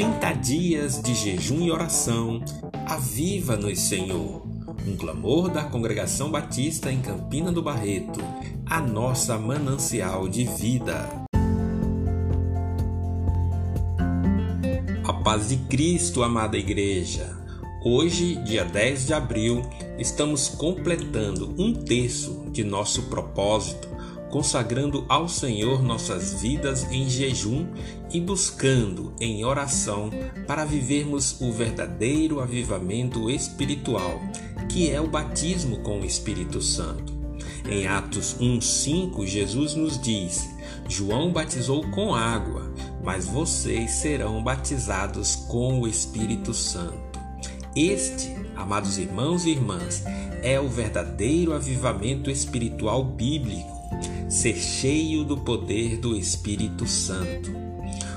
30 dias de jejum e oração, aviva-nos, Senhor. Um clamor da Congregação Batista em Campina do Barreto, a nossa manancial de vida. A paz de Cristo, amada Igreja. Hoje, dia 10 de abril, estamos completando um terço de nosso propósito consagrando ao Senhor nossas vidas em jejum e buscando em oração para vivermos o verdadeiro avivamento espiritual, que é o batismo com o Espírito Santo. Em Atos 1:5, Jesus nos diz: João batizou com água, mas vocês serão batizados com o Espírito Santo. Este, amados irmãos e irmãs, é o verdadeiro avivamento espiritual bíblico ser cheio do poder do Espírito Santo.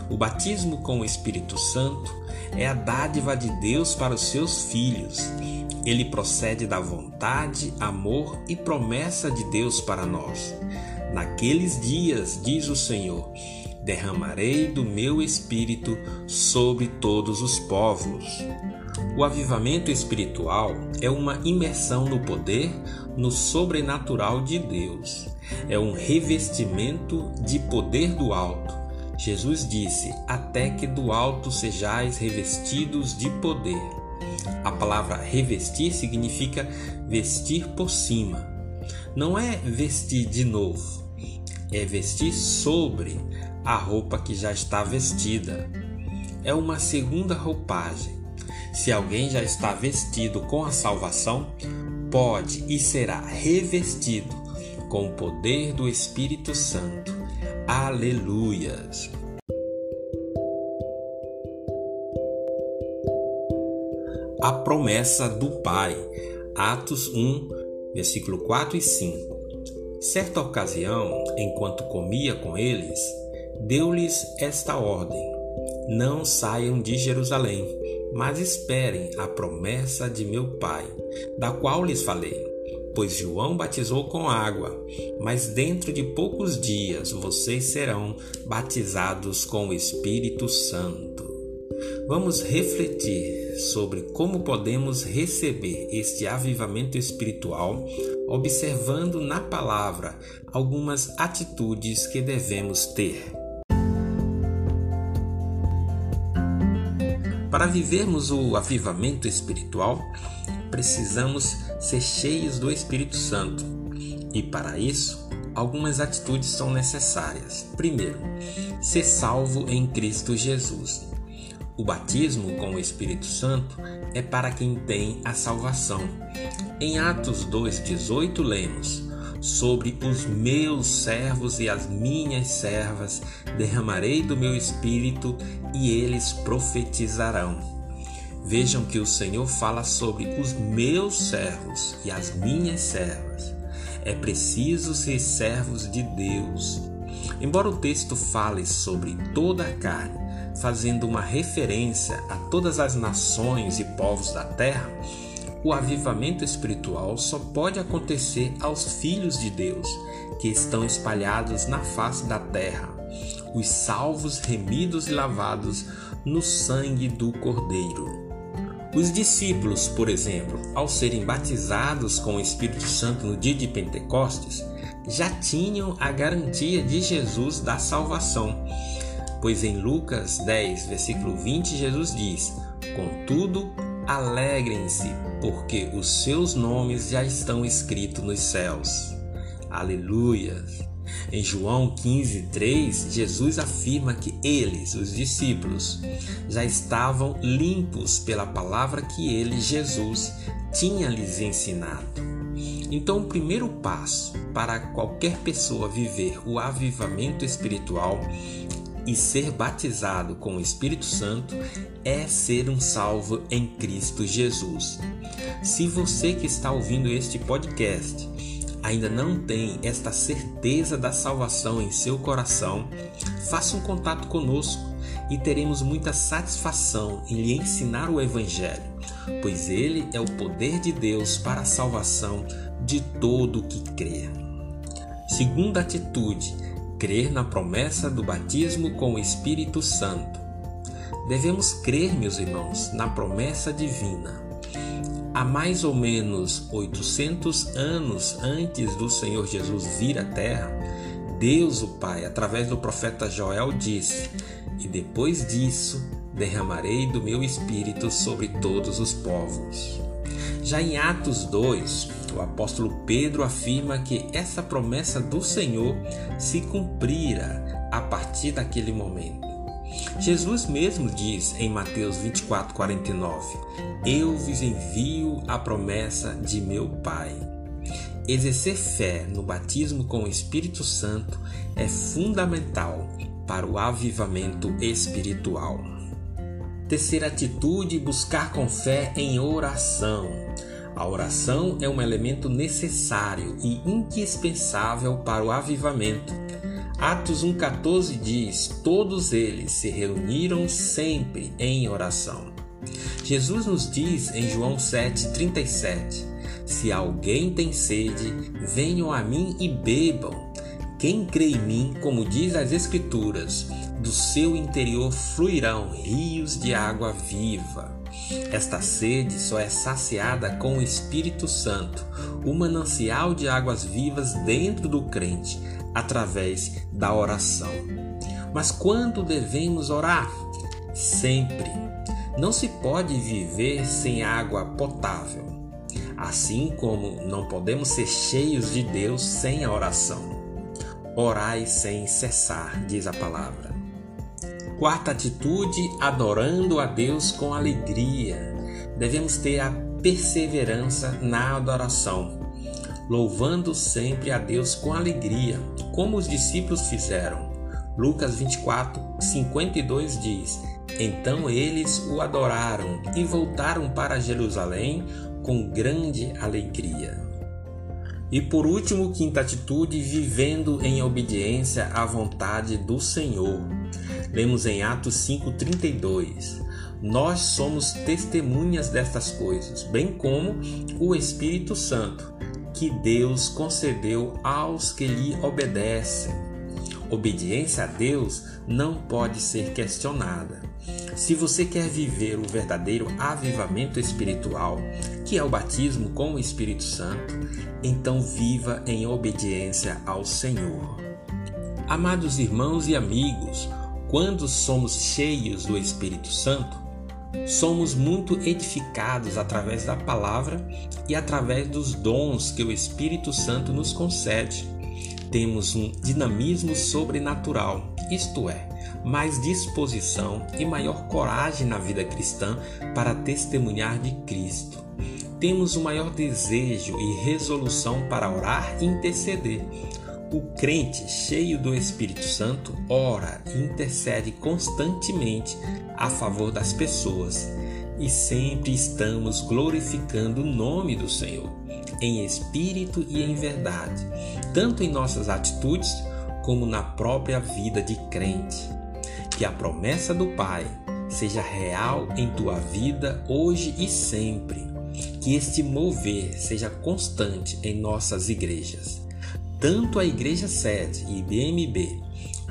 O batismo com o Espírito Santo é a dádiva de Deus para os seus filhos. Ele procede da vontade, amor e promessa de Deus para nós. Naqueles dias, diz o Senhor, derramarei do meu espírito sobre todos os povos. O avivamento espiritual é uma imersão no poder, no sobrenatural de Deus. É um revestimento de poder do alto. Jesus disse: Até que do alto sejais revestidos de poder. A palavra revestir significa vestir por cima. Não é vestir de novo, é vestir sobre a roupa que já está vestida. É uma segunda roupagem se alguém já está vestido com a salvação, pode e será revestido com o poder do Espírito Santo. Aleluias! A promessa do Pai. Atos 1, versículo 4 e 5. Certa ocasião, enquanto comia com eles, deu-lhes esta ordem: Não saiam de Jerusalém mas esperem a promessa de meu Pai, da qual lhes falei. Pois João batizou com água, mas dentro de poucos dias vocês serão batizados com o Espírito Santo. Vamos refletir sobre como podemos receber este avivamento espiritual, observando na palavra algumas atitudes que devemos ter. Para vivermos o avivamento espiritual, precisamos ser cheios do Espírito Santo. E para isso, algumas atitudes são necessárias. Primeiro, ser salvo em Cristo Jesus. O batismo com o Espírito Santo é para quem tem a salvação. Em Atos 2,18 lemos: sobre os meus servos e as minhas servas derramarei do meu espírito e eles profetizarão. Vejam que o Senhor fala sobre os meus servos e as minhas servas. É preciso ser servos de Deus. Embora o texto fale sobre toda a carne, fazendo uma referência a todas as nações e povos da terra, o avivamento espiritual só pode acontecer aos filhos de Deus, que estão espalhados na face da terra, os salvos, remidos e lavados no sangue do Cordeiro. Os discípulos, por exemplo, ao serem batizados com o Espírito Santo no dia de Pentecostes, já tinham a garantia de Jesus da salvação. Pois em Lucas 10, versículo 20, Jesus diz: Contudo, Alegrem-se, porque os seus nomes já estão escritos nos céus. Aleluia! Em João 15, 3, Jesus afirma que eles, os discípulos, já estavam limpos pela palavra que ele, Jesus, tinha lhes ensinado. Então, o primeiro passo para qualquer pessoa viver o avivamento espiritual e ser batizado com o Espírito Santo é ser um salvo em Cristo Jesus. Se você que está ouvindo este podcast ainda não tem esta certeza da salvação em seu coração, faça um contato conosco e teremos muita satisfação em lhe ensinar o Evangelho, pois ele é o poder de Deus para a salvação de todo o que crê. Segunda atitude, crer na promessa do batismo com o Espírito Santo. Devemos crer, meus irmãos, na promessa divina. Há mais ou menos 800 anos antes do Senhor Jesus vir à Terra, Deus, o Pai, através do profeta Joel, disse: E depois disso derramarei do meu espírito sobre todos os povos. Já em Atos 2, o apóstolo Pedro afirma que essa promessa do Senhor se cumprira a partir daquele momento. Jesus mesmo diz em Mateus 24, 49: Eu vos envio a promessa de meu Pai. Exercer fé no batismo com o Espírito Santo é fundamental para o avivamento espiritual. Terceira atitude: buscar com fé em oração. A oração é um elemento necessário e indispensável para o avivamento. Atos 1,14 diz: Todos eles se reuniram sempre em oração. Jesus nos diz em João 7,37: Se alguém tem sede, venham a mim e bebam. Quem crê em mim, como diz as Escrituras, do seu interior fluirão rios de água viva. Esta sede só é saciada com o Espírito Santo, o manancial de águas vivas dentro do crente, através da oração. Mas quando devemos orar? Sempre. Não se pode viver sem água potável, assim como não podemos ser cheios de Deus sem a oração. Orai sem cessar, diz a palavra. Quarta atitude, adorando a Deus com alegria. Devemos ter a perseverança na adoração louvando sempre a Deus com alegria, como os discípulos fizeram. Lucas 24, 52 diz: Então eles o adoraram e voltaram para Jerusalém com grande alegria. E por último, quinta atitude, vivendo em obediência à vontade do Senhor. Lemos em Atos 5:32. Nós somos testemunhas destas coisas, bem como o Espírito Santo, que Deus concedeu aos que lhe obedecem. Obediência a Deus não pode ser questionada. Se você quer viver o verdadeiro avivamento espiritual, que é o batismo com o Espírito Santo, então viva em obediência ao Senhor. Amados irmãos e amigos, quando somos cheios do Espírito Santo, somos muito edificados através da palavra e através dos dons que o Espírito Santo nos concede. Temos um dinamismo sobrenatural, isto é, mais disposição e maior coragem na vida cristã para testemunhar de Cristo. Temos um maior desejo e resolução para orar e interceder o crente cheio do Espírito Santo ora e intercede constantemente a favor das pessoas e sempre estamos glorificando o nome do Senhor, em espírito e em verdade, tanto em nossas atitudes como na própria vida de crente. Que a promessa do Pai seja real em tua vida hoje e sempre. Que este mover seja constante em nossas igrejas tanto a Igreja Sede e IBMB,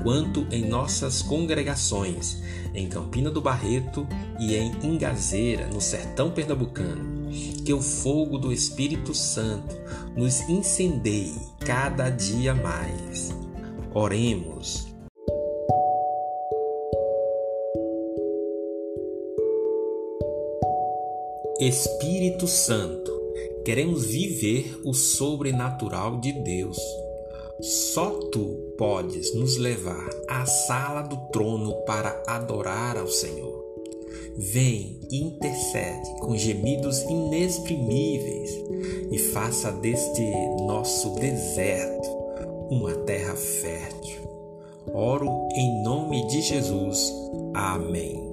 quanto em nossas congregações em Campina do Barreto e em Ingazeira, no sertão pernambucano. Que o fogo do Espírito Santo nos incendeie cada dia mais. Oremos. Espírito Santo, queremos viver o sobrenatural de Deus só tu podes nos levar à sala do trono para adorar ao Senhor. Vem e intercede com gemidos inexprimíveis e faça deste nosso deserto uma terra fértil. Oro em nome de Jesus. Amém.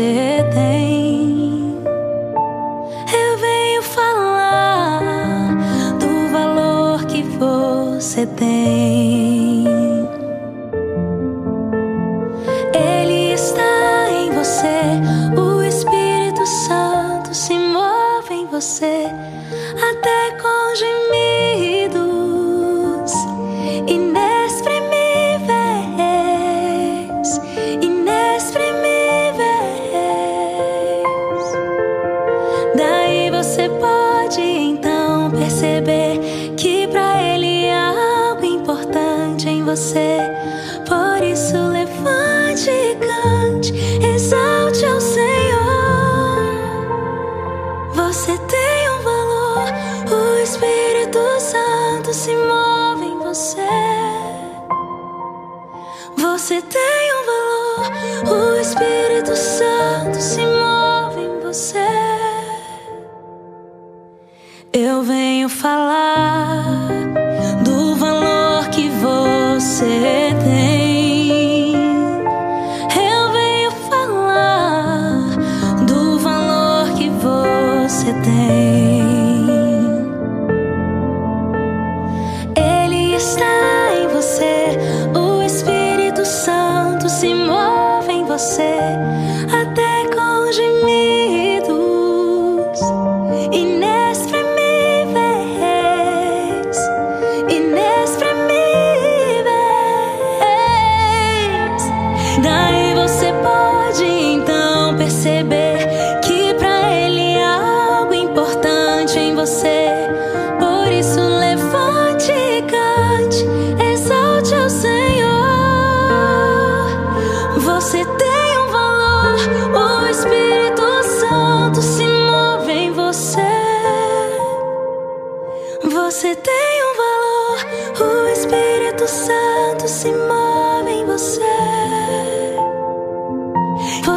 Você Espírito Santo se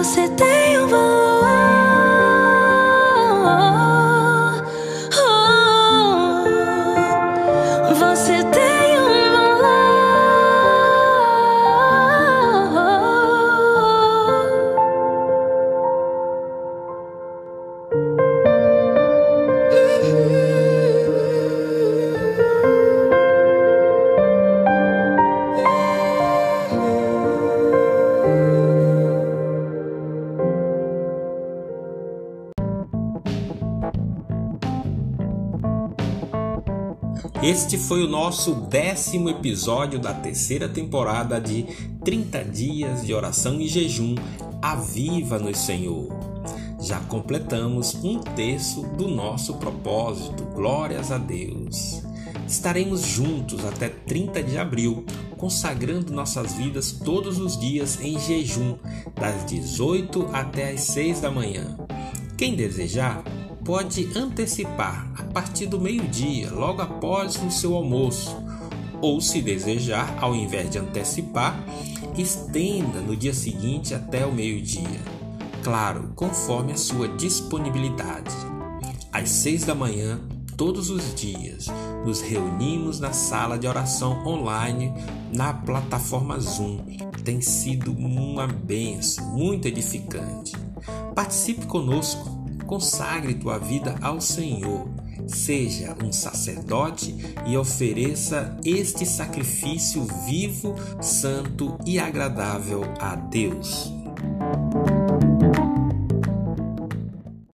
Você tem Este foi o nosso décimo episódio da terceira temporada de 30 dias de oração e jejum. Aviva-nos, Senhor. Já completamos um terço do nosso propósito. Glórias a Deus. Estaremos juntos até 30 de abril, consagrando nossas vidas todos os dias em jejum, das 18 até as 6 da manhã. Quem desejar, pode antecipar a partir do meio-dia, logo após o seu almoço, ou se desejar, ao invés de antecipar, estenda no dia seguinte até o meio-dia. Claro, conforme a sua disponibilidade. Às seis da manhã, todos os dias, nos reunimos na sala de oração online na plataforma Zoom. Tem sido uma benção, muito edificante. Participe conosco consagre tua vida ao Senhor. Seja um sacerdote e ofereça este sacrifício vivo, santo e agradável a Deus.